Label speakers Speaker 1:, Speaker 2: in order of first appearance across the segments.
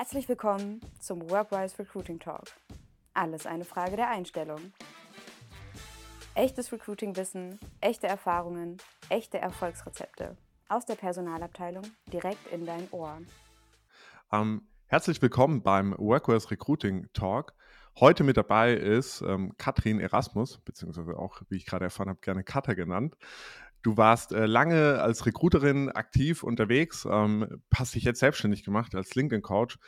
Speaker 1: Herzlich willkommen zum Workwise Recruiting Talk. Alles eine Frage der Einstellung. Echtes Recruiting-Wissen, echte Erfahrungen, echte Erfolgsrezepte aus der Personalabteilung direkt in dein Ohr.
Speaker 2: Ähm, herzlich willkommen beim Workwise Recruiting Talk. Heute mit dabei ist ähm, Katrin Erasmus, beziehungsweise auch, wie ich gerade erfahren habe, gerne Katha genannt. Du warst äh, lange als Recruiterin aktiv unterwegs, ähm, hast dich jetzt selbstständig gemacht als LinkedIn-Coach.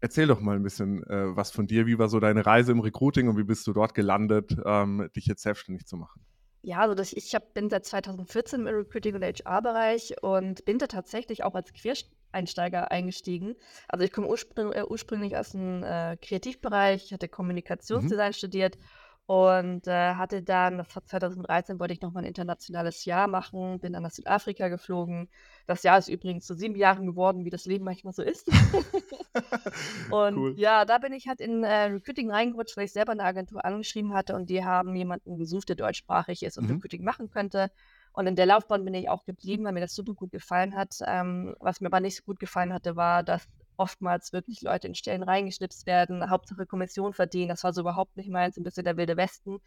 Speaker 2: Erzähl doch mal ein bisschen äh, was von dir. Wie war so deine Reise im Recruiting und wie bist du dort gelandet, ähm, dich jetzt selbstständig zu machen?
Speaker 3: Ja, also das, ich hab, bin seit 2014 im Recruiting- und HR-Bereich und bin da tatsächlich auch als Quereinsteiger eingestiegen. Also ich komme ursprünglich, äh, ursprünglich aus dem äh, Kreativbereich, ich hatte mhm. Kommunikationsdesign mhm. studiert und äh, hatte dann, das war 2013, wollte ich nochmal ein internationales Jahr machen, bin dann nach Südafrika geflogen. Das Jahr ist übrigens zu sieben Jahren geworden, wie das Leben manchmal so ist. und cool. ja, da bin ich halt in äh, Recruiting reingerutscht, weil ich selber eine Agentur angeschrieben hatte und die haben jemanden gesucht, der deutschsprachig ist und mhm. Recruiting machen könnte. Und in der Laufbahn bin ich auch geblieben, weil mir das super gut gefallen hat. Ähm, was mir aber nicht so gut gefallen hatte, war, dass oftmals wirklich Leute in Stellen reingeschnipst werden, Hauptsache Kommission verdienen. Das war so überhaupt nicht meins, ein bisschen der wilde Westen,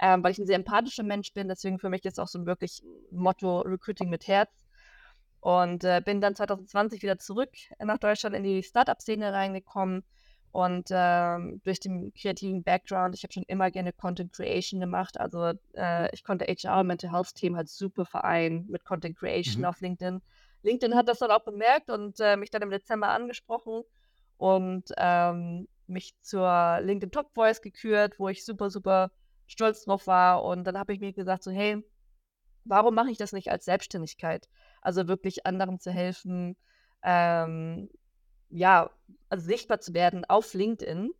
Speaker 3: ähm, weil ich ein sehr empathischer Mensch bin. Deswegen für mich ist auch so ein wirklich Motto Recruiting mit Herz. Und äh, bin dann 2020 wieder zurück nach Deutschland in die Startup-Szene reingekommen. Und ähm, durch den kreativen Background, ich habe schon immer gerne Content Creation gemacht. Also äh, ich konnte HR und Mental Health Themen halt super vereinen mit Content Creation mhm. auf LinkedIn. LinkedIn hat das dann auch bemerkt und äh, mich dann im Dezember angesprochen und ähm, mich zur LinkedIn Top Voice gekürt, wo ich super, super stolz drauf war. Und dann habe ich mir gesagt, so, hey, warum mache ich das nicht als Selbstständigkeit? Also wirklich anderen zu helfen, ähm, ja, also sichtbar zu werden auf LinkedIn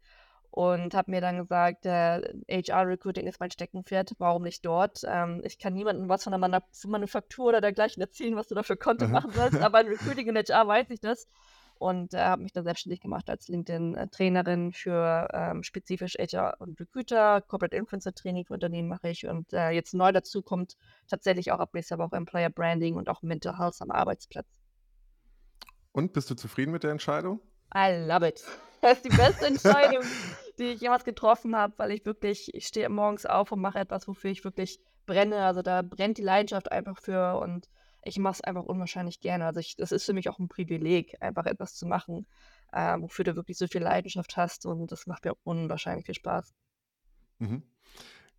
Speaker 3: und habe mir dann gesagt, äh, HR-Recruiting ist mein Steckenpferd, warum nicht dort? Ähm, ich kann niemandem was von der Manuf Manufaktur oder dergleichen erzählen, was du da für Content machen sollst, aber in Recruiting in HR weiß ich das und äh, habe mich dann selbstständig gemacht als LinkedIn-Trainerin für ähm, spezifisch HR und Recruiter, Corporate Influencer Training für Unternehmen mache ich und äh, jetzt neu dazu kommt tatsächlich auch ab nächster Woche Employer Branding und auch Mental Health am Arbeitsplatz.
Speaker 2: Und bist du zufrieden mit der Entscheidung?
Speaker 3: I love it. Das ist die beste Entscheidung, die ich jemals getroffen habe, weil ich wirklich, ich stehe morgens auf und mache etwas, wofür ich wirklich brenne. Also da brennt die Leidenschaft einfach für und ich mache es einfach unwahrscheinlich gerne. Also ich, das ist für mich auch ein Privileg, einfach etwas zu machen, äh, wofür du wirklich so viel Leidenschaft hast und das macht mir auch unwahrscheinlich viel Spaß.
Speaker 2: Mhm.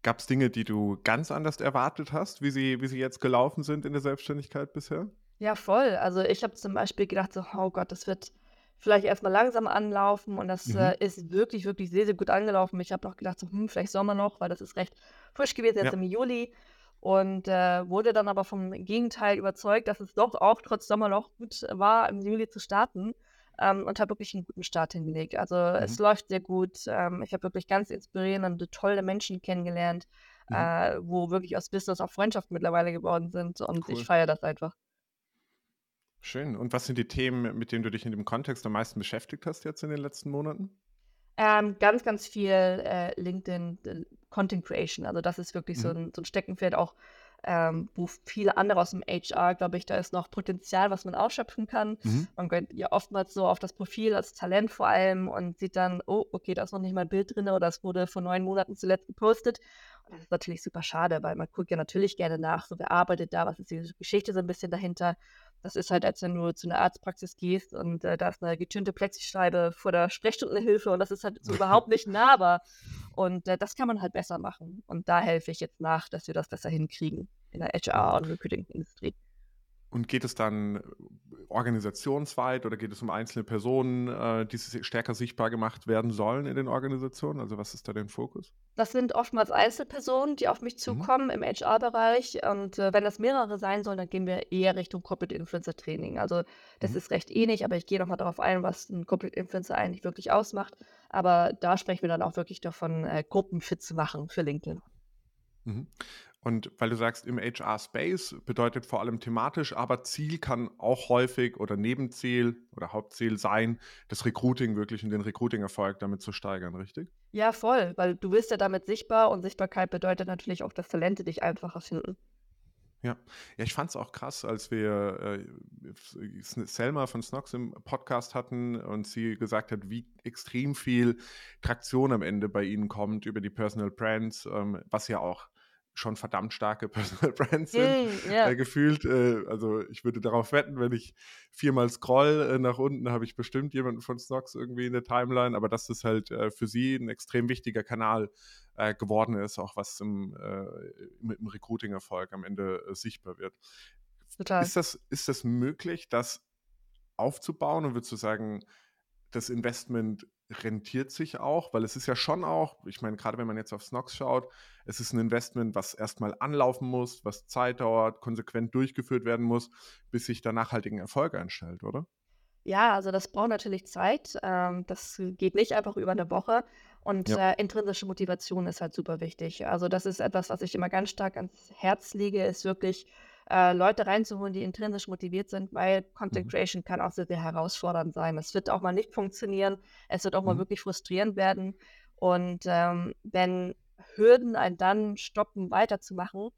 Speaker 2: Gab es Dinge, die du ganz anders erwartet hast, wie sie, wie sie jetzt gelaufen sind in der Selbstständigkeit bisher?
Speaker 3: Ja, voll. Also ich habe zum Beispiel gedacht, so, oh Gott, das wird vielleicht erstmal langsam anlaufen und das mhm. äh, ist wirklich, wirklich sehr, sehr gut angelaufen. Ich habe noch gedacht, so, hm, vielleicht Sommer noch, weil das ist recht frisch gewesen jetzt ja. im Juli und äh, wurde dann aber vom Gegenteil überzeugt, dass es doch auch trotz Sommerloch gut war, im Juli zu starten ähm, und habe wirklich einen guten Start hingelegt. Also mhm. es läuft sehr gut. Ähm, ich habe wirklich ganz inspirierende, tolle Menschen kennengelernt, mhm. äh, wo wirklich aus Business auch Freundschaften mittlerweile geworden sind und cool. ich feiere das einfach.
Speaker 2: Schön. Und was sind die Themen, mit denen du dich in dem Kontext am meisten beschäftigt hast jetzt in den letzten Monaten?
Speaker 3: Ähm, ganz, ganz viel äh, LinkedIn äh, Content Creation. Also das ist wirklich mhm. so, ein, so ein Steckenpferd auch, ähm, wo viele andere aus dem HR, glaube ich, da ist noch Potenzial, was man ausschöpfen kann. Mhm. Man geht ja oftmals so auf das Profil als Talent vor allem und sieht dann, oh, okay, da ist noch nicht mal ein Bild drin oder es wurde vor neun Monaten zuletzt gepostet. Das ist natürlich super schade, weil man guckt ja natürlich gerne nach, so wer arbeitet da, was ist die Geschichte so ein bisschen dahinter. Das ist halt, als wenn du zu einer Arztpraxis gehst und äh, da ist eine getönte Plexischeibe vor der Sprechstundenhilfe und das ist halt so überhaupt nicht nahbar. Und äh, das kann man halt besser machen. Und da helfe ich jetzt nach, dass wir das besser hinkriegen in der HR- und Recruiting-Industrie.
Speaker 2: Und geht es dann organisationsweit oder geht es um einzelne Personen, äh, die stärker sichtbar gemacht werden sollen in den Organisationen? Also was ist da der Fokus?
Speaker 3: Das sind oftmals Einzelpersonen, die auf mich mhm. zukommen mhm. im HR-Bereich. Und äh, wenn das mehrere sein sollen, dann gehen wir eher Richtung Corporate Influencer Training. Also das mhm. ist recht ähnlich, aber ich gehe nochmal darauf ein, was ein Corporate Influencer eigentlich wirklich ausmacht. Aber da sprechen wir dann auch wirklich davon, äh, Gruppen fit zu machen für LinkedIn.
Speaker 2: Mhm. Und weil du sagst, im HR-Space bedeutet vor allem thematisch, aber Ziel kann auch häufig oder Nebenziel oder Hauptziel sein, das Recruiting wirklich in den Recruiting-Erfolg damit zu steigern, richtig?
Speaker 3: Ja, voll, weil du bist ja damit sichtbar und Sichtbarkeit bedeutet natürlich auch, dass Talente dich einfacher finden.
Speaker 2: Ja, ja ich fand es auch krass, als wir äh, Selma von Snox im Podcast hatten und sie gesagt hat, wie extrem viel Traktion am Ende bei ihnen kommt über die Personal Brands, ähm, was ja auch schon verdammt starke Personal Brands sind, mm, yeah. äh, gefühlt. Äh, also ich würde darauf wetten, wenn ich viermal scroll äh, nach unten, habe ich bestimmt jemanden von Snox irgendwie in der Timeline, aber dass das halt äh, für sie ein extrem wichtiger Kanal äh, geworden ist, auch was im, äh, mit dem Recruiting-Erfolg am Ende sichtbar wird. Total. Ist das, ist das möglich, das aufzubauen und würdest du sagen, das Investment rentiert sich auch, weil es ist ja schon auch, ich meine, gerade wenn man jetzt auf Snox schaut, es ist ein Investment, was erstmal anlaufen muss, was Zeit dauert, konsequent durchgeführt werden muss, bis sich da nachhaltigen Erfolg einstellt, oder?
Speaker 3: Ja, also das braucht natürlich Zeit. Ähm, das geht nicht einfach über eine Woche. Und ja. äh, intrinsische Motivation ist halt super wichtig. Also das ist etwas, was ich immer ganz stark ans Herz lege, ist wirklich äh, Leute reinzuholen, die intrinsisch motiviert sind, weil Content mhm. Creation kann auch sehr, sehr herausfordernd sein. Es wird auch mal nicht funktionieren, es wird auch mal mhm. wirklich frustrierend werden. Und ähm, wenn Hürden einen dann stoppen, weiterzumachen,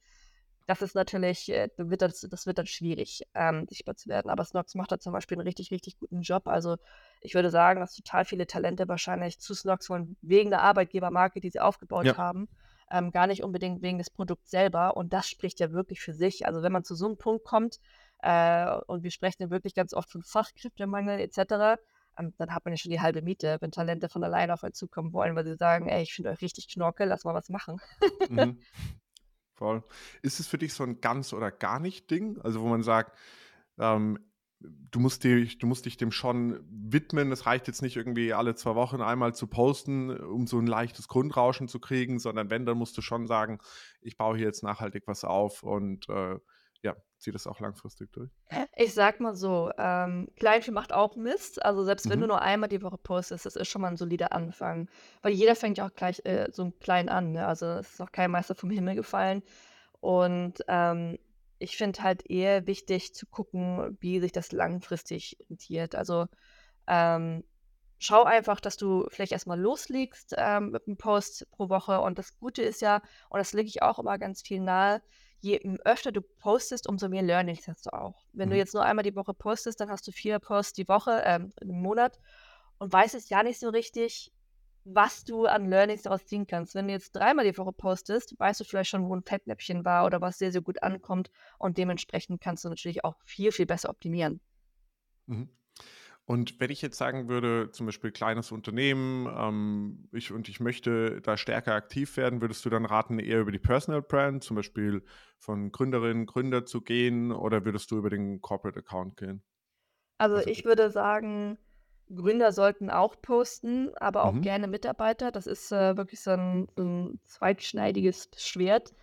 Speaker 3: das ist natürlich, äh, wird das, das wird dann schwierig, ähm, sichtbar zu werden. Aber Snox macht da zum Beispiel einen richtig, richtig guten Job. Also ich würde sagen, dass total viele Talente wahrscheinlich zu Snox wollen, wegen der Arbeitgebermarke, die sie aufgebaut ja. haben ähm, gar nicht unbedingt wegen des Produkts selber. Und das spricht ja wirklich für sich. Also wenn man zu so einem Punkt kommt, äh, und wir sprechen ja wirklich ganz oft von Fachkräftemangel etc., ähm, dann hat man ja schon die halbe Miete, wenn Talente von alleine auf einen zukommen wollen, weil sie sagen, ey, ich finde euch richtig knorke, lass mal was machen.
Speaker 2: mhm. Voll. Ist es für dich so ein ganz oder gar nicht Ding? Also wo man sagt, ähm, du musst, dich, du musst dich dem schon widmen. Es reicht jetzt nicht irgendwie alle zwei Wochen einmal zu posten, um so ein leichtes Grundrauschen zu kriegen, sondern wenn, dann musst du schon sagen, ich baue hier jetzt nachhaltig was auf und äh, ja, ziehe das auch langfristig durch.
Speaker 3: Ich sag mal so, ähm, Kleinvieh macht auch Mist. Also selbst wenn du mhm. nur einmal die Woche postest, das ist schon mal ein solider Anfang. Weil jeder fängt ja auch gleich äh, so klein an. Ne? Also es ist auch kein Meister vom Himmel gefallen. Und ähm, ich finde halt eher wichtig zu gucken, wie sich das langfristig rentiert. Also ähm, schau einfach, dass du vielleicht erstmal loslegst ähm, mit einem Post pro Woche. Und das Gute ist ja, und das lege ich auch immer ganz viel nahe, je öfter du postest, umso mehr Learnings hast du auch. Wenn mhm. du jetzt nur einmal die Woche postest, dann hast du vier Posts die Woche, ähm, im Monat und weißt es ja nicht so richtig, was du an Learnings daraus ziehen kannst. Wenn du jetzt dreimal die Woche postest, weißt du vielleicht schon, wo ein Fettnäpfchen war oder was sehr, sehr gut ankommt und dementsprechend kannst du natürlich auch viel, viel besser optimieren.
Speaker 2: Mhm. Und wenn ich jetzt sagen würde, zum Beispiel kleines Unternehmen, ähm, ich, und ich möchte da stärker aktiv werden, würdest du dann raten, eher über die Personal Brand, zum Beispiel von Gründerinnen, Gründer zu gehen, oder würdest du über den Corporate Account gehen?
Speaker 3: Also, also ich würde sagen, Gründer sollten auch posten, aber auch Mhm. gerne Mitarbeiter. Das ist äh, wirklich so ein, so 'n zweitschneidiges Schwert.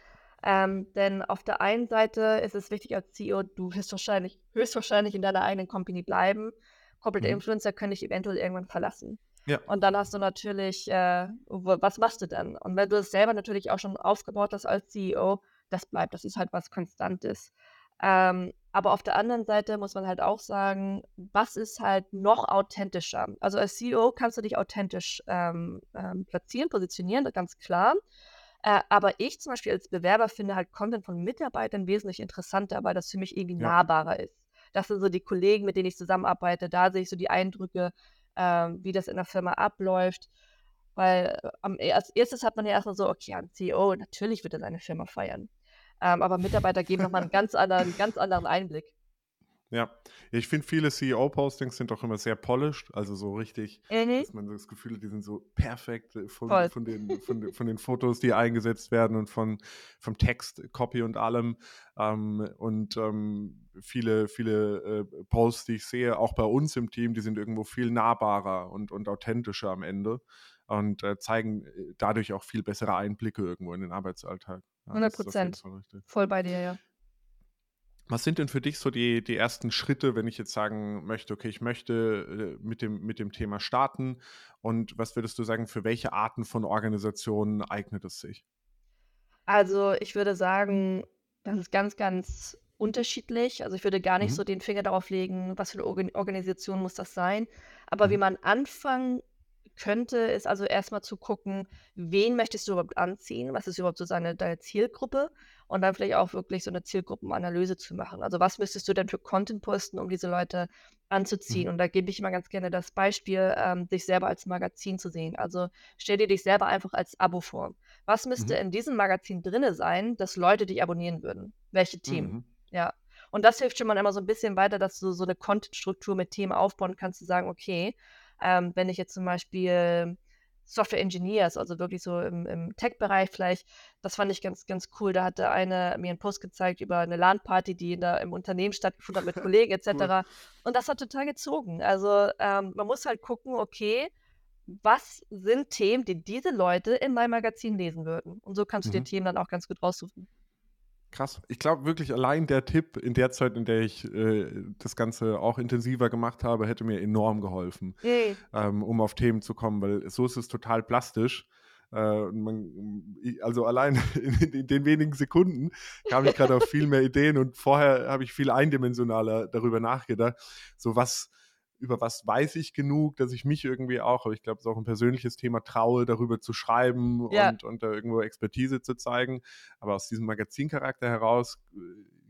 Speaker 3: Ähm, denn auf der einen Seite ist es wichtig als CEO, du wirst wahrscheinlich höchstwahrscheinlich in deiner eigenen Company bleiben. Corporate Mhm. Influencer können dich eventuell irgendwann verlassen. Ja. Und dann hast du natürlich, äh, was machst du dann? Und wenn du es selber natürlich auch schon aufgebaut hast als CEO, das bleibt. Das ist halt was Konstantes. Ähm, aber auf der anderen Seite muss man halt auch sagen, was ist halt noch authentischer? Also als CEO kannst du dich authentisch ähm, ähm, platzieren, positionieren, ganz klar. Äh, aber ich zum Beispiel als Bewerber finde halt Content von Mitarbeitern wesentlich interessanter, weil das für mich irgendwie ja. nahbarer ist. Das sind so die Kollegen, mit denen ich zusammenarbeite, da sehe ich so die Eindrücke, äh, wie das in der Firma abläuft. Weil äh, als erstes hat man ja erstmal so, okay, ein CEO, natürlich wird er seine Firma feiern. Ähm, aber Mitarbeiter geben nochmal einen ganz anderen, ganz anderen Einblick.
Speaker 2: Ja, ich finde, viele CEO-Postings sind doch immer sehr polished, also so richtig, mhm. dass man das Gefühl hat, die sind so perfekt äh, von, von, den, von, den, von den Fotos, die eingesetzt werden und von, vom Text, Copy und allem. Ähm, und ähm, viele, viele äh, Posts, die ich sehe, auch bei uns im Team, die sind irgendwo viel nahbarer und, und authentischer am Ende und äh, zeigen äh, dadurch auch viel bessere Einblicke irgendwo in den Arbeitsalltag.
Speaker 3: 100 Prozent. Voll bei dir, ja.
Speaker 2: Was sind denn für dich so die, die ersten Schritte, wenn ich jetzt sagen möchte, okay, ich möchte äh, mit dem, mit dem Thema starten? Und was würdest du sagen, für welche Arten von Organisationen eignet es sich?
Speaker 3: Also ich würde sagen, das ist ganz, ganz unterschiedlich. Also ich würde gar nicht mhm. so den Finger darauf legen, was für eine Organisation muss das sein. Aber mhm. wie man anfangen könnte, ist also erstmal zu gucken, wen möchtest du überhaupt anziehen? Was ist überhaupt so seine, deine Zielgruppe? Und dann vielleicht auch wirklich so eine Zielgruppenanalyse zu machen. Also was müsstest du denn für Content posten, um diese Leute anzuziehen?
Speaker 2: Mhm.
Speaker 3: Und da gebe ich immer ganz gerne das Beispiel, ähm, dich selber als Magazin zu sehen. Also stell dir dich selber einfach als Abo vor. Was müsste
Speaker 2: Mhm.
Speaker 3: in diesem Magazin drinne sein, dass Leute dich abonnieren würden? Welche Themen?
Speaker 2: Mhm.
Speaker 3: Ja. Und das hilft schon mal immer so ein bisschen weiter, dass du so eine Content-Struktur mit Themen aufbauen kannst, zu sagen, okay, ähm, wenn ich jetzt zum Beispiel Software Engineers, also wirklich so im, im Tech-Bereich vielleicht, das fand ich ganz, ganz cool. Da hatte eine mir einen Post gezeigt über eine LAN-Party, die in der, im Unternehmen stattgefunden hat mit Kollegen etc.
Speaker 2: Cool.
Speaker 3: Und das hat total gezogen. Also ähm, man muss halt gucken, okay, was sind Themen, die diese Leute in meinem Magazin lesen würden? Und so kannst du dir
Speaker 2: Mhm.
Speaker 3: Themen dann auch ganz gut raussuchen.
Speaker 2: Krass. Ich glaube wirklich, allein der Tipp in der Zeit, in der ich äh, das Ganze auch intensiver gemacht habe, hätte mir enorm geholfen,
Speaker 3: Yay.
Speaker 2: ähm, um auf Themen zu kommen, weil so ist es total plastisch. Äh, man, also allein in, in den wenigen Sekunden kam ich gerade auf viel mehr Ideen und vorher habe ich viel eindimensionaler darüber nachgedacht. So was, über was weiß ich genug, dass ich mich irgendwie auch, aber ich glaube, es ist auch ein persönliches Thema, traue, darüber zu schreiben
Speaker 3: Ja.
Speaker 2: und, und da irgendwo Expertise zu zeigen. Aber aus diesem Magazincharakter heraus äh,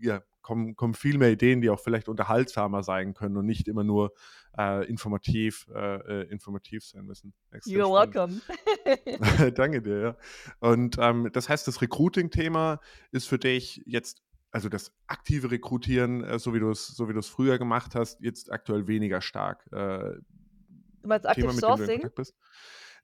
Speaker 2: ja, kommen, kommen viel mehr Ideen, die auch vielleicht unterhaltsamer sein können und nicht immer nur äh, informativ, äh, äh, informativ sein müssen. Extrem
Speaker 3: You're
Speaker 2: spannend.
Speaker 3: welcome.
Speaker 2: Danke dir, ja. Und ähm, das heißt, das Recruiting-Thema ist für dich jetzt, also das aktive Rekrutieren, äh, so wie du es so wie du es früher gemacht hast, jetzt aktuell weniger stark. Äh,
Speaker 3: Du meinst
Speaker 2: Thema, mit dem du in
Speaker 3: Sourcing?
Speaker 2: Kontakt bist.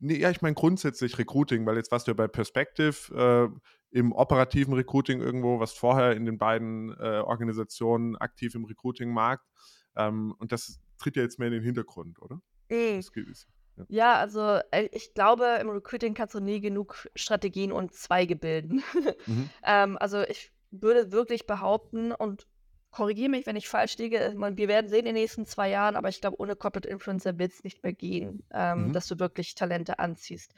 Speaker 2: Nee, ja, ich meine grundsätzlich Recruiting, weil jetzt warst du ja bei Perspective äh, im operativen Recruiting irgendwo, was vorher in den beiden äh, Organisationen aktiv im Recruiting-Markt. Ähm, und das tritt ja jetzt mehr in den Hintergrund, oder?
Speaker 3: Mhm.
Speaker 2: Das ist, ja.
Speaker 3: Ja, also äh, ich glaube, im Recruiting kannst du nie genug Strategien und Zweige bilden.
Speaker 2: Mhm.
Speaker 3: ähm, also ich würde wirklich behaupten und korrigiere mich, wenn ich falsch liege. meine, Wir werden sehen in den nächsten zwei Jahren, aber ich glaube, ohne Corporate Influencer wird es nicht mehr gehen, ähm,
Speaker 2: Mhm.
Speaker 3: dass du wirklich Talente anziehst.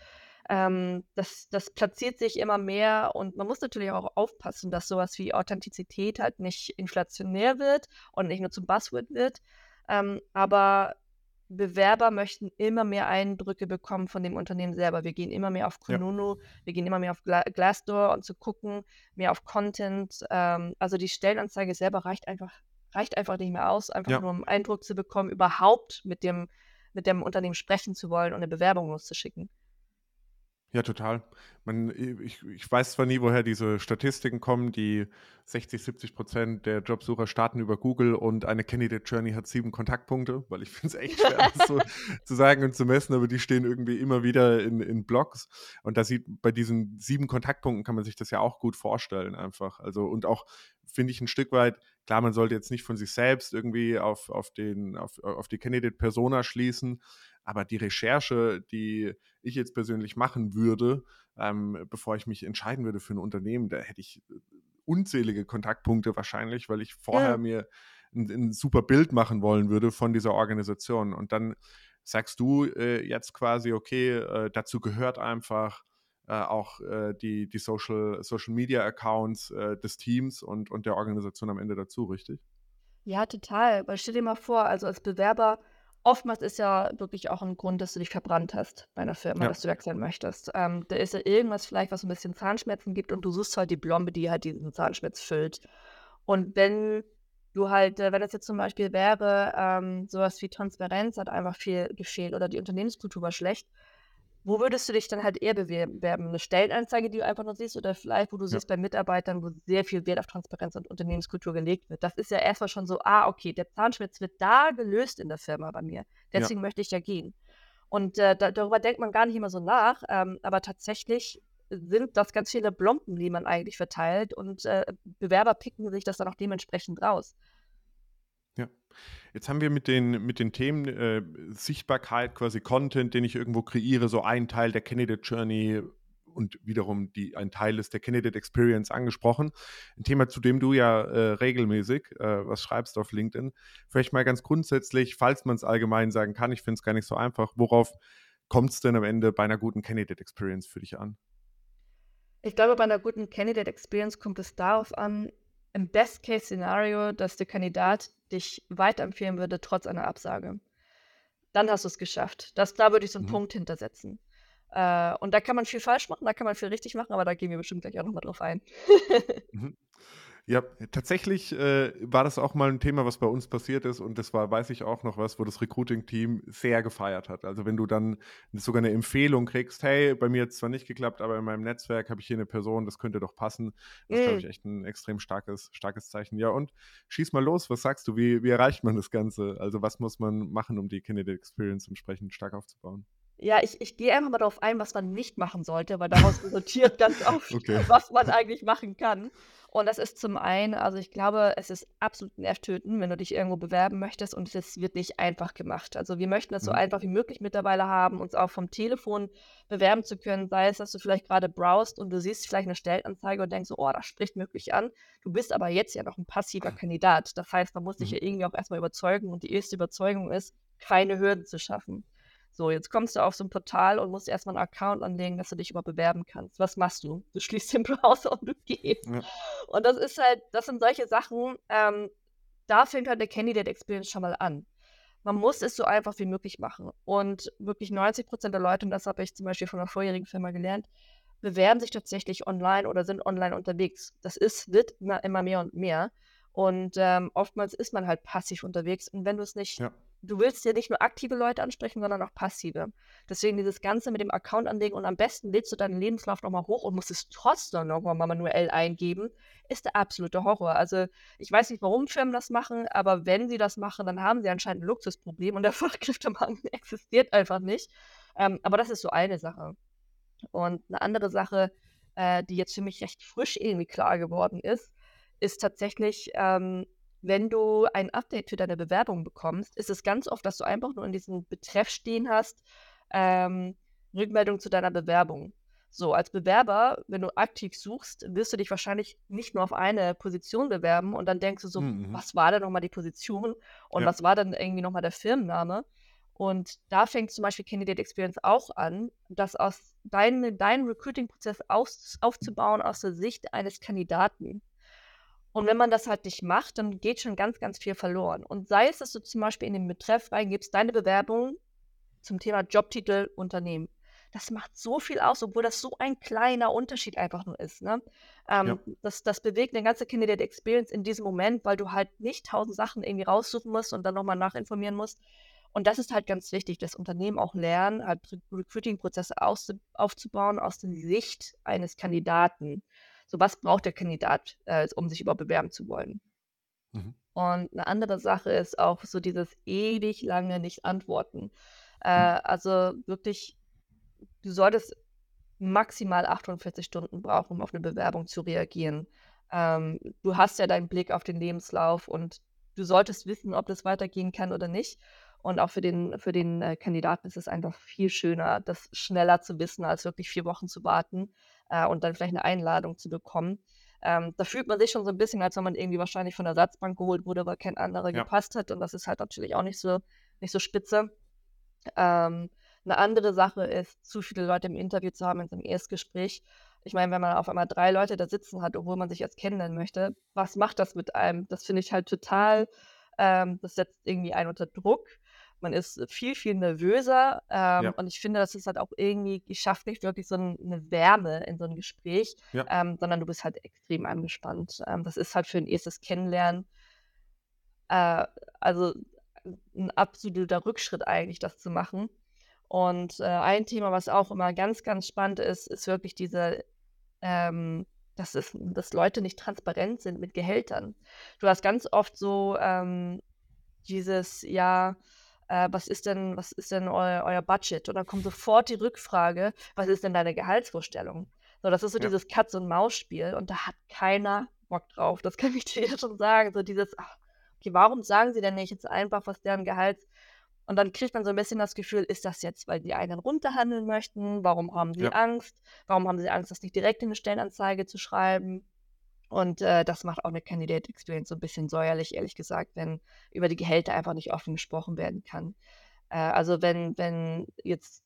Speaker 3: Ähm, das, das platziert sich immer mehr und man muss natürlich auch aufpassen, dass sowas wie Authentizität halt nicht inflationär wird und nicht nur zum Buzzword wird. Ähm, aber Bewerber möchten immer mehr Eindrücke bekommen von dem Unternehmen selber. Wir gehen immer mehr auf
Speaker 2: Ja.
Speaker 3: Kununu, wir gehen immer mehr auf Gla Glassdoor und zu gucken, mehr auf Content. Ähm, also die Stellenanzeige selber reicht einfach, reicht einfach nicht mehr aus, einfach
Speaker 2: Ja.
Speaker 3: nur um Eindruck zu bekommen, überhaupt mit dem, mit dem Unternehmen sprechen zu wollen und eine Bewerbung loszuschicken.
Speaker 2: Ja, total. Man, ich, ich weiß zwar nie, woher diese Statistiken kommen, die 60, 70 Prozent der Jobsucher starten über Google und eine Candidate Journey hat sieben Kontaktpunkte, weil ich finde es echt schwer, das so zu sagen und zu messen, aber die stehen irgendwie immer wieder in, in Blogs. Und da sieht, bei diesen sieben Kontaktpunkten kann man sich das ja auch gut vorstellen, einfach. Also, und auch, finde ich, ein Stück weit, klar, man sollte jetzt nicht von sich selbst irgendwie auf, auf, den, auf, auf die Candidate Persona schließen, aber die Recherche, die ich jetzt persönlich machen würde, ähm, bevor ich mich entscheiden würde für ein Unternehmen, da hätte ich äh, unzählige Kontaktpunkte wahrscheinlich, weil ich vorher
Speaker 3: Ja.
Speaker 2: mir ein, ein super Bild machen wollen würde von dieser Organisation. Und dann sagst du äh, jetzt quasi, okay, äh, dazu gehört einfach äh, auch äh, die, die Social, Social Media Accounts äh, des Teams und, und der Organisation am Ende dazu, richtig?
Speaker 3: Ja, total. Weil stell dir mal vor, also als Bewerber, oftmals ist ja wirklich auch ein Grund, dass du dich verbrannt hast bei einer Firma,
Speaker 2: Ja.
Speaker 3: dass du wechseln möchtest. Ähm, da ist ja irgendwas vielleicht, was so ein bisschen Zahnschmerzen gibt und du suchst halt die Blombe, die halt diesen Zahnschmerz füllt. Und wenn du halt, äh, wenn das jetzt zum Beispiel wäre, ähm, sowas wie Transparenz hat einfach viel gefehlt oder die Unternehmenskultur war schlecht, wo würdest du dich dann halt eher bewerben? Eine Stellenanzeige, die du einfach nur siehst, oder vielleicht, wo du
Speaker 2: Ja.
Speaker 3: siehst bei Mitarbeitern, wo sehr viel Wert auf Transparenz und Unternehmenskultur gelegt wird. Das ist ja erstmal schon so, ah, okay, der Zahnschmerz wird da gelöst in der Firma bei mir.
Speaker 2: Ja.
Speaker 3: Deswegen möchte ich ja gehen. Und äh, da, darüber denkt man gar nicht immer so nach, ähm, aber tatsächlich sind das ganz viele Blomben, die man eigentlich verteilt und äh, Bewerber picken sich das dann auch dementsprechend raus.
Speaker 2: Ja. Jetzt haben wir mit den, mit den Themen äh, Sichtbarkeit, quasi Content, den ich irgendwo kreiere, so ein Teil der Candidate Journey und wiederum die, ein Teil ist der Candidate Experience angesprochen. Ein Thema, zu dem du ja äh, regelmäßig äh, was schreibst auf LinkedIn. Vielleicht mal ganz grundsätzlich, falls man es allgemein sagen kann, ich finde es gar nicht so einfach, worauf kommt es denn am Ende bei einer guten Candidate Experience für dich an?
Speaker 3: Ich glaube, bei einer guten Candidate Experience kommt es darauf an, im Best-Case-Szenario, dass der Kandidat dich weiterempfehlen würde, trotz einer Absage. dann hast du es geschafft. Das, da würde ich so einen
Speaker 2: Mhm.
Speaker 3: Punkt hintersetzen. Äh, und da kann man viel falsch machen, da kann man viel richtig machen, aber da gehen wir bestimmt gleich auch nochmal drauf ein.
Speaker 2: Mhm. Ja, tatsächlich äh, war das auch mal ein Thema, was bei uns passiert ist und das war, weiß ich auch noch was, wo das Recruiting-Team sehr gefeiert hat. Also wenn du dann sogar eine Empfehlung kriegst, hey, bei mir hat es zwar nicht geklappt, aber in meinem Netzwerk habe ich hier eine Person, das könnte doch passen. Das ist, glaube
Speaker 3: Mm.
Speaker 2: ich, echt ein extrem starkes, starkes Zeichen. Ja, und schieß mal los, was sagst du, wie, wie erreicht man das Ganze? Also was muss man machen, um die Candidate Experience entsprechend stark aufzubauen?
Speaker 3: Ja, ich, ich gehe einfach mal darauf ein, was man nicht machen sollte, weil daraus resultiert ganz oft,
Speaker 2: Okay.
Speaker 3: was man eigentlich machen kann. Und das ist zum einen, also ich glaube, es ist absolut nervtötend, wenn du dich irgendwo bewerben möchtest und es wird nicht einfach gemacht. Also wir möchten das so
Speaker 2: Mhm.
Speaker 3: einfach wie möglich mittlerweile haben, uns auch vom Telefon bewerben zu können, sei es, dass du vielleicht gerade browst und du siehst vielleicht eine Stellenanzeige und denkst so, oh, das spricht möglich an. Du bist aber jetzt ja noch ein passiver Kandidat. Das heißt, man muss dich
Speaker 2: Mhm.
Speaker 3: ja irgendwie auch erstmal überzeugen und die erste Überzeugung ist, keine Hürden zu schaffen. So, jetzt kommst du auf so ein Portal und musst erstmal einen Account anlegen, dass du dich überhaupt bewerben kannst. Was machst du? Du schließt den Browser und du gehst.
Speaker 2: Ja.
Speaker 3: Und das ist halt, das sind solche Sachen, ähm, da fängt halt der Candidate Experience schon mal an. Man muss es so einfach wie möglich machen. Und wirklich 90 Prozent der Leute, und das habe ich zum Beispiel von einer vorherigen Firma gelernt, bewerben sich tatsächlich online oder sind online unterwegs. Das ist, wird immer, immer mehr und mehr. Und ähm, oftmals ist man halt passiv unterwegs. Und wenn du es nicht
Speaker 2: Ja.
Speaker 3: Du willst ja nicht nur aktive Leute ansprechen, sondern auch passive. Deswegen dieses Ganze mit dem Account anlegen und am besten lädst du deinen Lebenslauf nochmal hoch und musst es trotzdem nochmal manuell eingeben, ist der absolute Horror. Also ich weiß nicht, warum Firmen das machen, aber wenn sie das machen, dann haben sie anscheinend ein Luxusproblem und der Fachkräftemangel existiert einfach nicht. Ähm, aber das ist so eine Sache. Und eine andere Sache, äh, die jetzt für mich recht frisch irgendwie klar geworden ist, ist tatsächlich, ähm, wenn du ein Update für deine Bewerbung bekommst, ist es ganz oft, dass du einfach nur in diesem Betreff stehen hast, ähm, Rückmeldung zu deiner Bewerbung. So, als Bewerber, wenn du aktiv suchst, wirst du dich wahrscheinlich nicht nur auf eine Position bewerben und dann denkst du so,
Speaker 2: Mhm.
Speaker 3: was war denn nochmal die Position und
Speaker 2: Ja.
Speaker 3: was war denn irgendwie nochmal der Firmenname? Und da fängt zum Beispiel Candidate Experience auch an, das aus deinen deinen Recruiting-Prozess aufzubauen aus der Sicht eines Kandidaten. Und wenn man das halt nicht macht, dann geht schon ganz, ganz viel verloren. Und sei es, dass du zum Beispiel in den Betreff reingibst, deine Bewerbung zum Thema Jobtitel Unternehmen. Das macht so viel aus, obwohl das so ein kleiner Unterschied einfach nur ist. Ne? Ähm,
Speaker 2: Ja.
Speaker 3: das, das bewegt eine ganze Candidate Experience in diesem Moment, weil du halt nicht tausend Sachen irgendwie raussuchen musst und dann nochmal nachinformieren musst. Und das ist halt ganz wichtig, dass Unternehmen auch lernen, halt Re- Recruiting-Prozesse aufzubauen aus der Sicht eines Kandidaten. So, was braucht der Kandidat, äh, um sich überhaupt bewerben zu wollen?
Speaker 2: Mhm.
Speaker 3: Und eine andere Sache ist auch so dieses ewig lange nicht antworten. Äh,
Speaker 2: Mhm.
Speaker 3: also wirklich, du solltest maximal 48 Stunden brauchen, um auf eine Bewerbung zu reagieren. Ähm, du hast ja deinen Blick auf den Lebenslauf und du solltest wissen, ob das weitergehen kann oder nicht. Und auch für den, für den äh, Kandidaten ist es einfach viel schöner, das schneller zu wissen, als wirklich vier Wochen zu warten äh, und dann vielleicht eine Einladung zu bekommen. Ähm, da fühlt man sich schon so ein bisschen, als wenn man irgendwie wahrscheinlich von der Ersatzbank geholt wurde, weil kein anderer
Speaker 2: Ja.
Speaker 3: gepasst hat. Und das ist halt natürlich auch nicht so, nicht so spitze. Ähm, eine andere Sache ist, zu viele Leute im Interview zu haben in so einem Erstgespräch. Ich meine, wenn man auf einmal drei Leute da sitzen hat, obwohl man sich jetzt kennenlernen möchte, was macht das mit einem? Das finde ich halt total, ähm, das setzt irgendwie einen unter Druck. Man ist viel, viel nervöser. Ähm,
Speaker 2: Ja.
Speaker 3: und ich finde, das ist halt auch irgendwie, ich schaffe nicht wirklich so ein, eine Wärme in so einem Gespräch,
Speaker 2: Ja.
Speaker 3: ähm, sondern du bist halt extrem angespannt. Ähm, das ist halt für ein erstes Kennenlernen äh, also ein absoluter Rückschritt eigentlich, das zu machen. Und äh, ein Thema, was auch immer ganz, ganz spannend ist, ist wirklich diese, ähm, dass, es, dass Leute nicht transparent sind mit Gehältern. Du hast ganz oft so ähm, dieses, ja, äh, was ist denn, was ist denn eu, euer Budget? Und dann kommt sofort die Rückfrage, was ist denn deine Gehaltsvorstellung? So, das ist so
Speaker 2: Ja.
Speaker 3: dieses Katz-und-Maus-Spiel und da hat keiner Bock drauf. Das kann ich dir jetzt schon sagen. So dieses, ach, okay, warum sagen sie denn nicht jetzt einfach, was deren Gehalt und dann kriegt man so ein bisschen das Gefühl, ist das jetzt, weil die einen runterhandeln möchten? Warum haben sie
Speaker 2: Ja.
Speaker 3: Angst? Warum haben sie Angst, das nicht direkt in eine Stellenanzeige zu schreiben? Und äh, das macht auch eine Candidate Experience so ein bisschen säuerlich, ehrlich gesagt, wenn über die Gehälter einfach nicht offen gesprochen werden kann. Äh, also wenn, wenn jetzt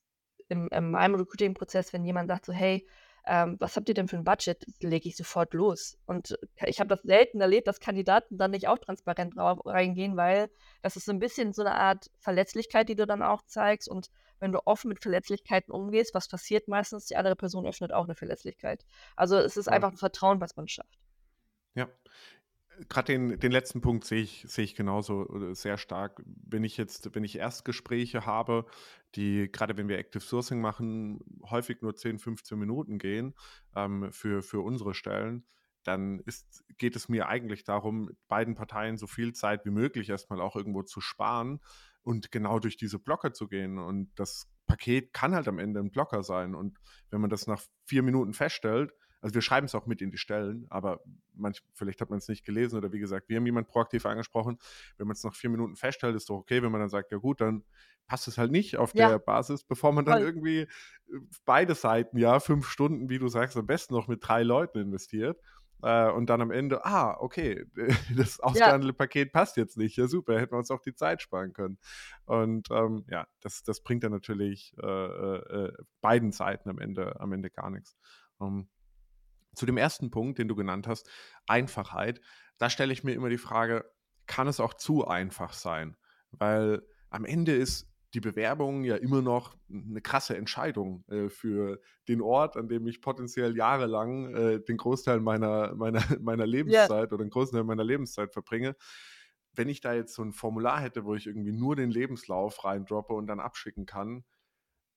Speaker 3: im, in meinem Recruiting-Prozess, wenn jemand sagt so, hey, ähm, was habt ihr denn für ein Budget? Lege ich sofort los. Und ich habe das selten erlebt, dass Kandidaten dann nicht auch transparent reingehen, weil das ist so ein bisschen so eine Art Verletzlichkeit, die du dann auch zeigst. Und wenn du offen mit Verletzlichkeiten umgehst, was passiert meistens? Die andere Person öffnet auch eine Verletzlichkeit. Also es ist einfach ein Vertrauen, was man schafft.
Speaker 2: Ja, gerade den, den letzten Punkt sehe ich, sehe ich genauso äh, sehr stark. Wenn ich jetzt, wenn ich Erstgespräche habe, die, gerade wenn wir Active Sourcing machen, häufig nur 10, 15 Minuten gehen ähm, für, für unsere Stellen, dann ist, geht es mir eigentlich darum, beiden Parteien so viel Zeit wie möglich erstmal auch irgendwo zu sparen und genau durch diese Blocker zu gehen. Und das Paket kann halt am Ende ein Blocker sein. Und wenn man das nach vier Minuten feststellt, also wir schreiben es auch mit in die Stellen, aber manch, vielleicht hat man es nicht gelesen oder wie gesagt, wir haben jemanden proaktiv angesprochen. Wenn man es nach vier Minuten feststellt, ist doch okay, wenn man dann sagt, ja gut, dann passt es halt nicht auf ja. der Basis, bevor man dann Voll. irgendwie äh, beide Seiten, ja, fünf Stunden, wie du sagst, am besten noch mit drei Leuten investiert. Äh, und dann am Ende, ah, okay, das ausgehandelte ja. Paket passt jetzt nicht. Ja, super, hätten wir uns auch die Zeit sparen können. Und ähm, ja, das, das bringt dann natürlich äh, äh, äh beiden Seiten am Ende, am Ende gar nichts. Um, ähm, zu dem ersten Punkt, den du genannt hast, Einfachheit, da stelle ich mir immer die Frage, kann es auch zu einfach sein? Weil am Ende ist die Bewerbung ja immer noch eine krasse Entscheidung äh, für den Ort, an dem ich potenziell jahrelang äh, den Großteil meiner, meiner, meiner Lebenszeit yeah. oder den Großteil meiner Lebenszeit verbringe. Wenn ich da jetzt so ein Formular hätte, wo ich irgendwie nur den Lebenslauf reindroppe und dann abschicken kann,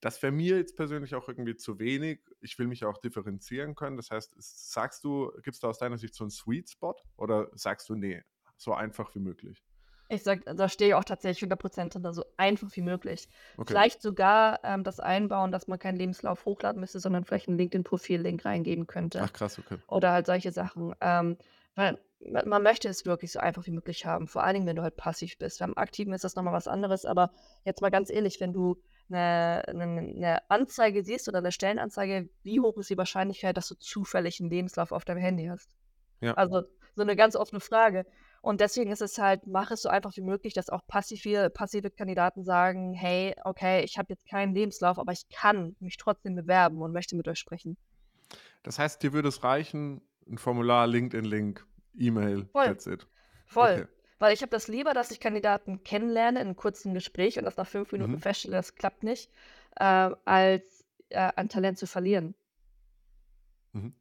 Speaker 2: das wäre mir jetzt persönlich auch irgendwie zu wenig. Ich will mich auch differenzieren können. Das heißt, sagst du, gibt es da aus deiner Sicht so einen Sweet Spot oder sagst du, nee, so einfach wie möglich?
Speaker 3: Ich sag, da stehe ich auch tatsächlich 100% hinter, so einfach wie möglich. Okay. Vielleicht sogar ähm, das einbauen, dass man keinen Lebenslauf hochladen müsste, sondern vielleicht einen LinkedIn-Profil-Link reingeben könnte.
Speaker 2: Ach krass, okay.
Speaker 3: Oder halt solche Sachen. Ähm, weil man möchte es wirklich so einfach wie möglich haben, vor allen Dingen, wenn du halt passiv bist. Beim Aktiven ist das nochmal was anderes, aber jetzt mal ganz ehrlich, wenn du eine, eine, eine, Anzeige siehst oder eine Stellenanzeige, wie hoch ist die Wahrscheinlichkeit, dass du zufällig einen Lebenslauf auf deinem Handy hast? Ja. Also so eine ganz offene Frage. Und deswegen ist es halt, mach es so einfach wie möglich, dass auch passive, passive Kandidaten sagen, hey, okay, ich habe jetzt keinen Lebenslauf, aber ich kann mich trotzdem bewerben und möchte mit euch sprechen.
Speaker 2: Das heißt, dir würde es reichen, ein Formular, LinkedIn-Link, E-Mail,
Speaker 3: that's it. Voll. Okay. Weil ich habe das lieber, dass ich Kandidaten kennenlerne in einem kurzen Gespräch und das nach fünf Minuten mhm. feststelle, das klappt nicht, äh, als äh, an Talent zu verlieren.
Speaker 2: Mhm.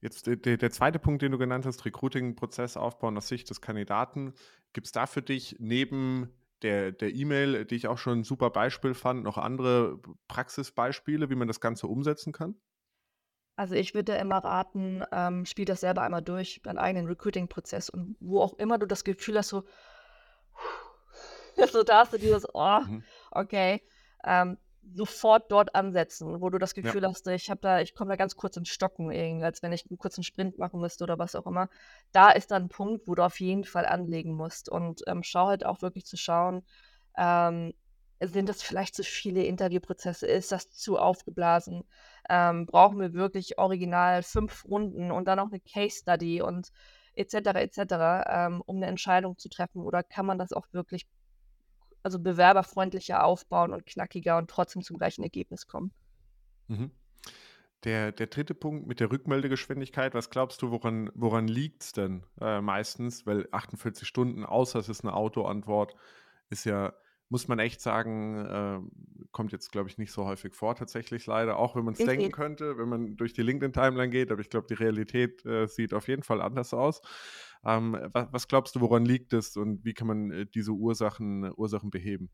Speaker 2: Jetzt der, der, zweite Punkt, den du genannt hast, Recruiting-Prozess aufbauen aus Sicht des Kandidaten. Gibt es da für dich neben der E-Mail, die ich auch schon ein super Beispiel fand, noch andere Praxisbeispiele, wie man das Ganze umsetzen kann?
Speaker 3: Also ich würde immer raten, ähm, spiel das selber einmal durch, deinen eigenen Recruiting-Prozess und wo auch immer du das Gefühl hast, so, so da hast du dieses, oh, mhm. okay, ähm, sofort dort ansetzen, wo du das Gefühl ja. hast, ich habe da, ich komme da ganz kurz ins Stocken, als wenn ich einen kurzen Sprint machen müsste oder was auch immer. Da ist dann ein Punkt, wo du auf jeden Fall anlegen musst und ähm, schau halt auch wirklich zu schauen, ähm, sind das vielleicht zu viele Interviewprozesse? Ist das zu aufgeblasen? Ähm, brauchen wir wirklich original fünf Runden und dann noch eine Case Study und etc. etc., ähm, um eine Entscheidung zu treffen? Oder kann man das auch wirklich also bewerberfreundlicher aufbauen und knackiger und trotzdem zum gleichen Ergebnis kommen?
Speaker 2: Mhm. Der, der dritte Punkt mit der Rückmeldegeschwindigkeit, was glaubst du, woran, woran liegt es denn äh, meistens? Weil 48 Stunden, außer es ist eine Autoantwort, ist ja muss man echt sagen, äh, kommt jetzt, glaube ich, nicht so häufig vor, tatsächlich leider. Auch wenn man es denken könnte, wenn man durch die LinkedIn-Timeline geht. Aber ich glaube, die Realität äh, sieht auf jeden Fall anders aus. Ähm, was, was, glaubst du, woran liegt es und wie kann man äh, diese Ursachen, Ursachen beheben?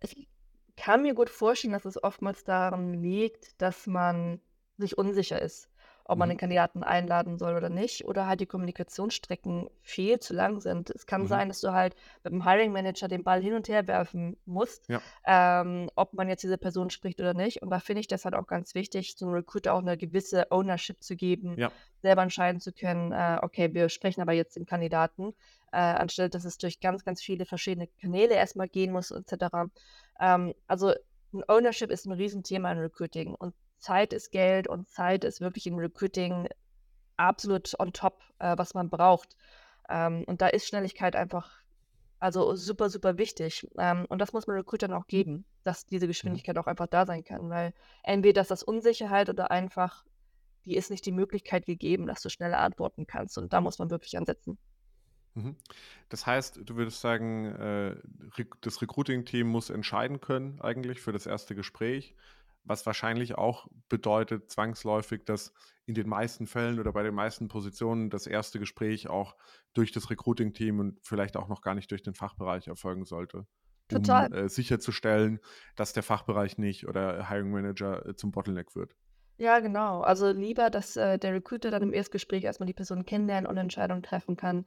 Speaker 3: Ich kann mir gut vorstellen, dass es oftmals daran liegt, dass man sich unsicher ist ob man mhm. den Kandidaten einladen soll oder nicht, oder halt die Kommunikationsstrecken viel zu lang sind. Es kann mhm. sein, dass du halt mit dem Hiring Manager den Ball hin und her werfen musst, ja. ähm, ob man jetzt diese Person spricht oder nicht. Und da finde ich das halt auch ganz wichtig, so einem Recruiter auch eine gewisse Ownership zu geben, ja. selber entscheiden zu können, äh, okay, wir sprechen aber jetzt den Kandidaten, äh, anstelle dass es durch ganz, ganz viele verschiedene Kanäle erstmal gehen muss, etc. Ähm, also ein Ownership ist ein Riesenthema in Recruiting und Zeit ist Geld und Zeit ist wirklich im Recruiting absolut on top, äh, was man braucht. Ähm, und da ist Schnelligkeit einfach also super, super wichtig. Ähm, und das muss man Recruitern auch geben, dass diese mhm. Geschwindigkeit auch einfach da sein kann, weil entweder ist das Unsicherheit oder einfach die ist nicht die Möglichkeit gegeben, dass du schneller antworten kannst. Und da muss man wirklich ansetzen.
Speaker 2: Mhm. Das heißt, du würdest sagen, äh, das Recruiting-Team muss entscheiden können eigentlich für das erste Gespräch, was wahrscheinlich auch bedeutet zwangsläufig, dass in den meisten Fällen oder bei den meisten Positionen das erste Gespräch auch durch das Recruiting-Team und vielleicht auch noch gar nicht durch den Fachbereich erfolgen sollte.
Speaker 3: Total.
Speaker 2: Um äh, sicherzustellen, dass der Fachbereich nicht oder Hiring Manager äh, zum Bottleneck wird.
Speaker 3: Ja, genau. Also lieber, dass äh, der Recruiter dann im Erstgespräch erstmal die Person kennenlernen und Entscheidungen treffen kann.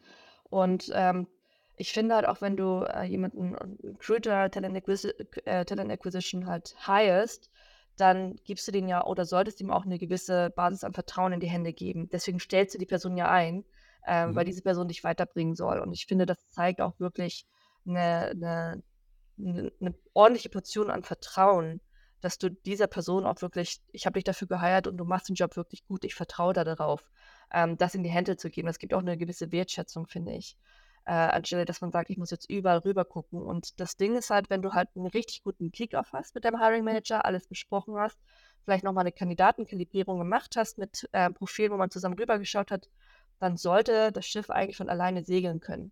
Speaker 3: Und ähm, ich finde halt auch, wenn du äh, jemanden, Recruiter, Talent, Acquisi äh, Talent Acquisition halt hirest, dann gibst du den ja oder solltest ihm auch eine gewisse Basis an Vertrauen in die Hände geben. Deswegen stellst du die Person ja ein, ähm, mhm. weil diese Person dich weiterbringen soll. Und ich finde, das zeigt auch wirklich eine, eine, eine, eine ordentliche Portion an Vertrauen, dass du dieser Person auch wirklich, ich habe dich dafür geheiert und du machst den Job wirklich gut, ich vertraue da darauf, ähm, das in die Hände zu geben. Das gibt auch eine gewisse Wertschätzung, finde ich. Äh, anstelle, dass man sagt, ich muss jetzt überall rüber gucken. Und das Ding ist halt, wenn du halt einen richtig guten Kickoff hast mit deinem Hiring Manager, alles besprochen hast, vielleicht nochmal eine Kandidatenkalibrierung gemacht hast mit äh, Profilen, wo man zusammen rübergeschaut hat, dann sollte das Schiff eigentlich von alleine segeln können.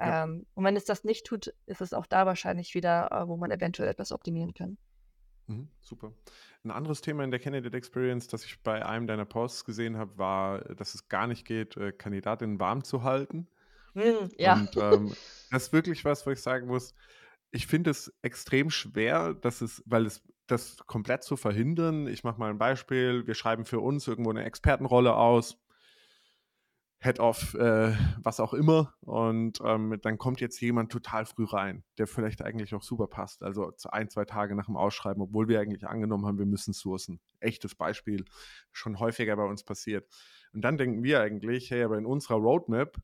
Speaker 3: Ja. Ähm, und wenn es das nicht tut, ist es auch da wahrscheinlich wieder, äh, wo man eventuell etwas optimieren kann.
Speaker 2: Mhm, super. Ein anderes Thema in der Candidate Experience, das ich bei einem deiner Posts gesehen habe, war, dass es gar nicht geht, äh, Kandidatinnen warm zu halten.
Speaker 3: Mm, ja.
Speaker 2: Und ähm, das ist wirklich was, wo ich sagen muss, ich finde es extrem schwer, dass es, weil es das komplett zu verhindern. Ich mache mal ein Beispiel. Wir schreiben für uns irgendwo eine Expertenrolle aus. Head of äh, was auch immer. Und ähm, dann kommt jetzt jemand total früh rein, der vielleicht eigentlich auch super passt. Also ein, zwei Tage nach dem Ausschreiben, obwohl wir eigentlich angenommen haben, wir müssen sourcen. Echtes Beispiel, schon häufiger bei uns passiert. Und dann denken wir eigentlich, hey, aber in unserer Roadmap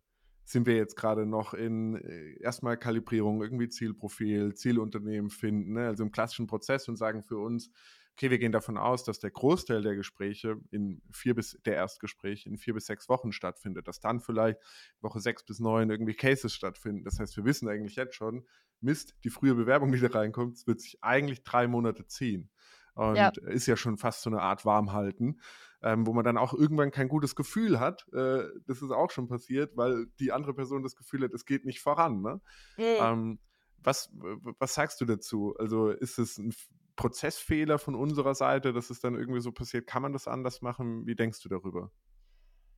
Speaker 2: sind wir jetzt gerade noch in äh, erstmal Kalibrierung, irgendwie Zielprofil, Zielunternehmen finden, ne? also im klassischen Prozess und sagen für uns, okay, wir gehen davon aus, dass der Großteil der Gespräche in vier bis, der Erstgespräch in vier bis sechs Wochen stattfindet, dass dann vielleicht Woche sechs bis neun irgendwie Cases stattfinden. Das heißt, wir wissen eigentlich jetzt schon, Mist, die frühe Bewerbung, die da reinkommt, wird sich eigentlich drei Monate ziehen. Und ja. ist ja schon fast so eine Art Warmhalten ähm, wo man dann auch irgendwann kein gutes Gefühl hat. Äh, das ist auch schon passiert, weil die andere Person das Gefühl hat, es geht nicht voran. Ne? Mhm. Ähm, was, was sagst du dazu? Also ist es ein Prozessfehler von unserer Seite, dass es dann irgendwie so passiert? Kann man das anders machen? Wie denkst du darüber?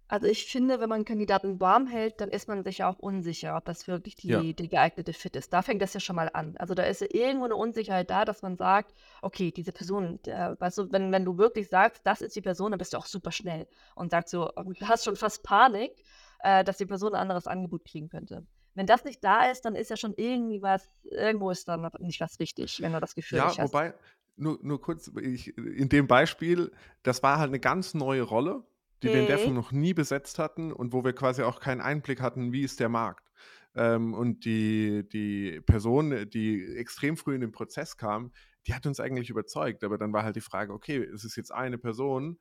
Speaker 3: Also ich finde, wenn man Kandidaten warm hält, dann ist man sich ja auch unsicher, ob das wirklich die, Ja. die geeignete Fit ist. Da fängt das ja schon mal an. Also da ist ja irgendwo eine Unsicherheit da, dass man sagt, okay, diese Person, der, weißt du, wenn, wenn du wirklich sagst, das ist die Person, dann bist du auch super schnell und sagst so, du hast schon fast Panik, äh, dass die Person ein anderes Angebot kriegen könnte. Wenn das nicht da ist, dann ist ja schon irgendwie was, irgendwo ist dann nicht was richtig, wenn du das Gefühl
Speaker 2: Ja,
Speaker 3: nicht hast.
Speaker 2: wobei, nur, nur kurz, ich, in dem Beispiel, das war halt eine ganz neue Rolle die wir in der Form mhm. noch nie besetzt hatten und wo wir quasi auch keinen Einblick hatten, wie ist der Markt. Ähm, und die, die Person, die extrem früh in den Prozess kam, die hat uns eigentlich überzeugt. Aber dann war halt die Frage, okay, es ist jetzt eine Person,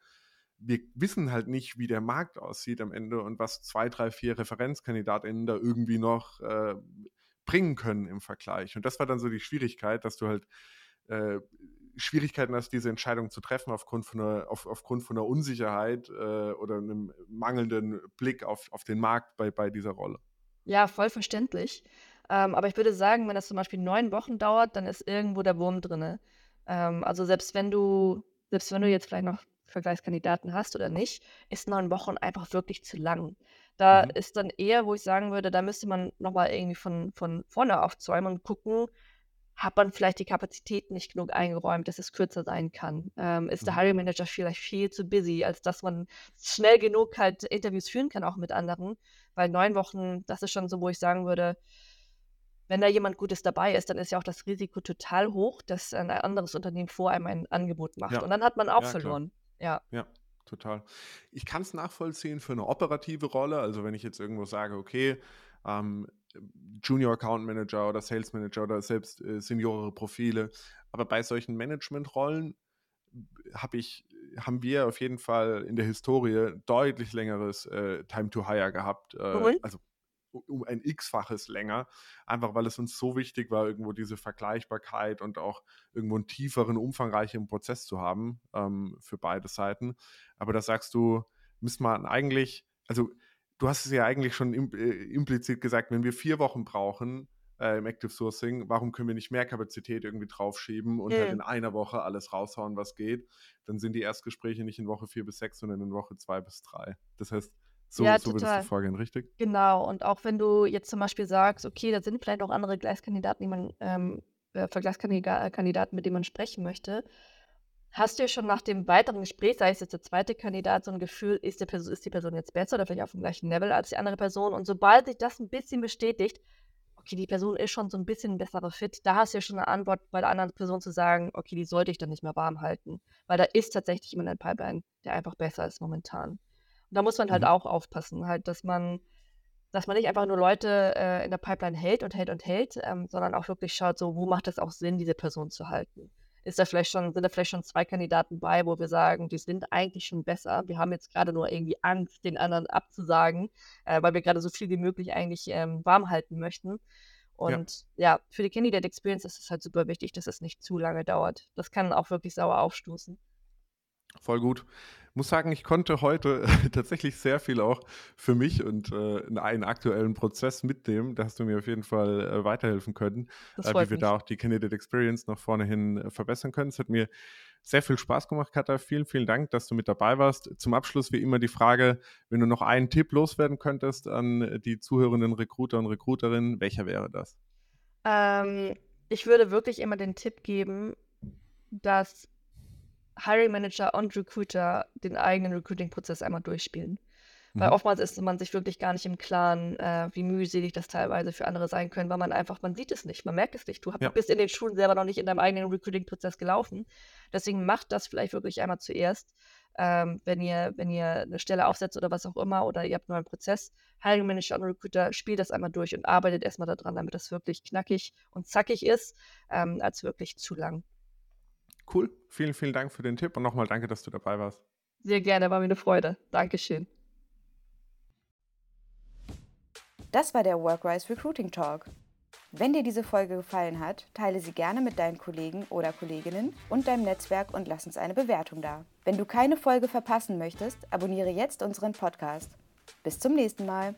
Speaker 2: wir wissen halt nicht, wie der Markt aussieht am Ende und was zwei, drei, vier ReferenzkandidatInnen da irgendwie noch äh, bringen können im Vergleich. Und das war dann so die Schwierigkeit, dass du halt äh, Schwierigkeiten hast, diese Entscheidung zu treffen aufgrund von einer, auf, aufgrund von einer Unsicherheit äh, oder einem mangelnden Blick auf, auf den Markt bei, bei dieser Rolle.
Speaker 3: Ja, voll verständlich. Ähm, aber ich würde sagen, wenn das zum Beispiel neun Wochen dauert, dann ist irgendwo der Wurm drin. Ähm, also selbst wenn du, selbst wenn du jetzt vielleicht noch Vergleichskandidaten hast oder nicht, ist neun Wochen einfach wirklich zu lang. Da mhm. ist dann eher, wo ich sagen würde, da müsste man nochmal irgendwie von, von vorne aufzäumen und gucken, hat man vielleicht die Kapazität nicht genug eingeräumt, dass es kürzer sein kann? Ähm, ist der mhm. Hiring Manager vielleicht viel zu busy, als dass man schnell genug halt Interviews führen kann, auch mit anderen? Weil neun Wochen, das ist schon so, wo ich sagen würde, wenn da jemand Gutes dabei ist, dann ist ja auch das Risiko total hoch, dass ein anderes Unternehmen vor einem ein Angebot macht. Ja. Und dann hat man auch ja, verloren.
Speaker 2: Klar. Ja. Ja, total. Ich kann es nachvollziehen für eine operative Rolle. Also wenn ich jetzt irgendwo sage, okay, ähm, Junior Account Manager oder Sales Manager oder selbst äh, seniorere Profile. Aber bei solchen Managementrollen hab ich, haben wir auf jeden Fall in der Historie deutlich längeres äh, Time to Hire gehabt. Äh, also um ein x-faches länger, einfach weil es uns so wichtig war, irgendwo diese Vergleichbarkeit und auch irgendwo einen tieferen, umfangreicheren Prozess zu haben ähm, für beide Seiten. Aber da sagst du, müssen wir eigentlich, also du hast es ja eigentlich schon äh, implizit gesagt, wenn wir vier Wochen brauchen, äh, im Active Sourcing, warum können wir nicht mehr Kapazität irgendwie draufschieben und mhm. halt in einer Woche alles raushauen, was geht? Dann sind die Erstgespräche nicht in Woche vier bis sechs, sondern in Woche zwei bis drei. Das heißt, so, ja, so würdest du vorgehen, richtig?
Speaker 3: Genau, und auch wenn du jetzt zum Beispiel sagst, okay, da sind vielleicht auch andere Gleiskandidaten, die man, ähm, äh, Vergleichskandidaten, mit denen man sprechen möchte, Hast du schon nach dem weiteren Gespräch, sei es jetzt der zweite Kandidat, so ein Gefühl, ist, der Person, ist die Person jetzt besser oder vielleicht auf dem gleichen Level als die andere Person? Und sobald sich das ein bisschen bestätigt, okay, die Person ist schon so ein bisschen ein besserer Fit, da hast du ja schon eine Antwort bei der anderen Person zu sagen, okay, die sollte ich dann nicht mehr warm halten. Weil da ist tatsächlich jemand in Pipeline, der einfach besser ist momentan. Und da muss man halt mhm. auch aufpassen, halt, dass man, dass man nicht einfach nur Leute äh, in der Pipeline hält und hält und hält, ähm, sondern auch wirklich schaut, so, wo macht es auch Sinn, diese Person zu halten ist da vielleicht schon, sind da vielleicht schon zwei Kandidaten bei, wo wir sagen, die sind eigentlich schon besser. Wir haben jetzt gerade nur irgendwie Angst, den anderen abzusagen, äh, weil wir gerade so viel wie möglich eigentlich ähm, warm halten möchten. Und ja. ja, für die Candidate Experience ist es halt super wichtig, dass es nicht zu lange dauert. Das kann auch wirklich sauer aufstoßen.
Speaker 2: Voll gut. Muss sagen, ich konnte heute tatsächlich sehr viel auch für mich und äh, in einen aktuellen Prozess mitnehmen. Da hast du mir auf jeden Fall äh, weiterhelfen können, äh, wie wir mich. da auch die Candidate Experience nach vorne hin äh, verbessern können. Es hat mir sehr viel Spaß gemacht, Katha. Vielen, vielen Dank, dass du mit dabei warst. Zum Abschluss wie immer die Frage, wenn du noch einen Tipp loswerden könntest an die zuhörenden Recruiter und Recruiterinnen, welcher wäre das?
Speaker 3: Ähm, ich würde wirklich immer den Tipp geben, dass Hiring Manager und Recruiter den eigenen Recruiting-Prozess einmal durchspielen. Weil mhm. oftmals ist man sich wirklich gar nicht im Klaren, äh, wie mühselig das teilweise für andere sein können, weil man einfach, man sieht es nicht, man merkt es nicht. Du ja. bist in den Schulen selber noch nicht in deinem eigenen Recruiting-Prozess gelaufen. Deswegen macht das vielleicht wirklich einmal zuerst, ähm, wenn ihr, wenn ihr eine Stelle aufsetzt oder was auch immer, oder ihr habt einen neuen Prozess. Hiring Manager und Recruiter, spielt das einmal durch und arbeitet erstmal daran, damit das wirklich knackig und zackig ist, ähm, als wirklich zu lang.
Speaker 2: Cool. Vielen, vielen Dank für den Tipp und nochmal danke, dass du dabei warst.
Speaker 3: Sehr gerne, war mir eine Freude. Dankeschön.
Speaker 1: Das war der Workrise Recruiting Talk. Wenn dir diese Folge gefallen hat, teile sie gerne mit deinen Kollegen oder Kolleginnen und deinem Netzwerk und lass uns eine Bewertung da. Wenn du keine Folge verpassen möchtest, abonniere jetzt unseren Podcast. Bis zum nächsten Mal.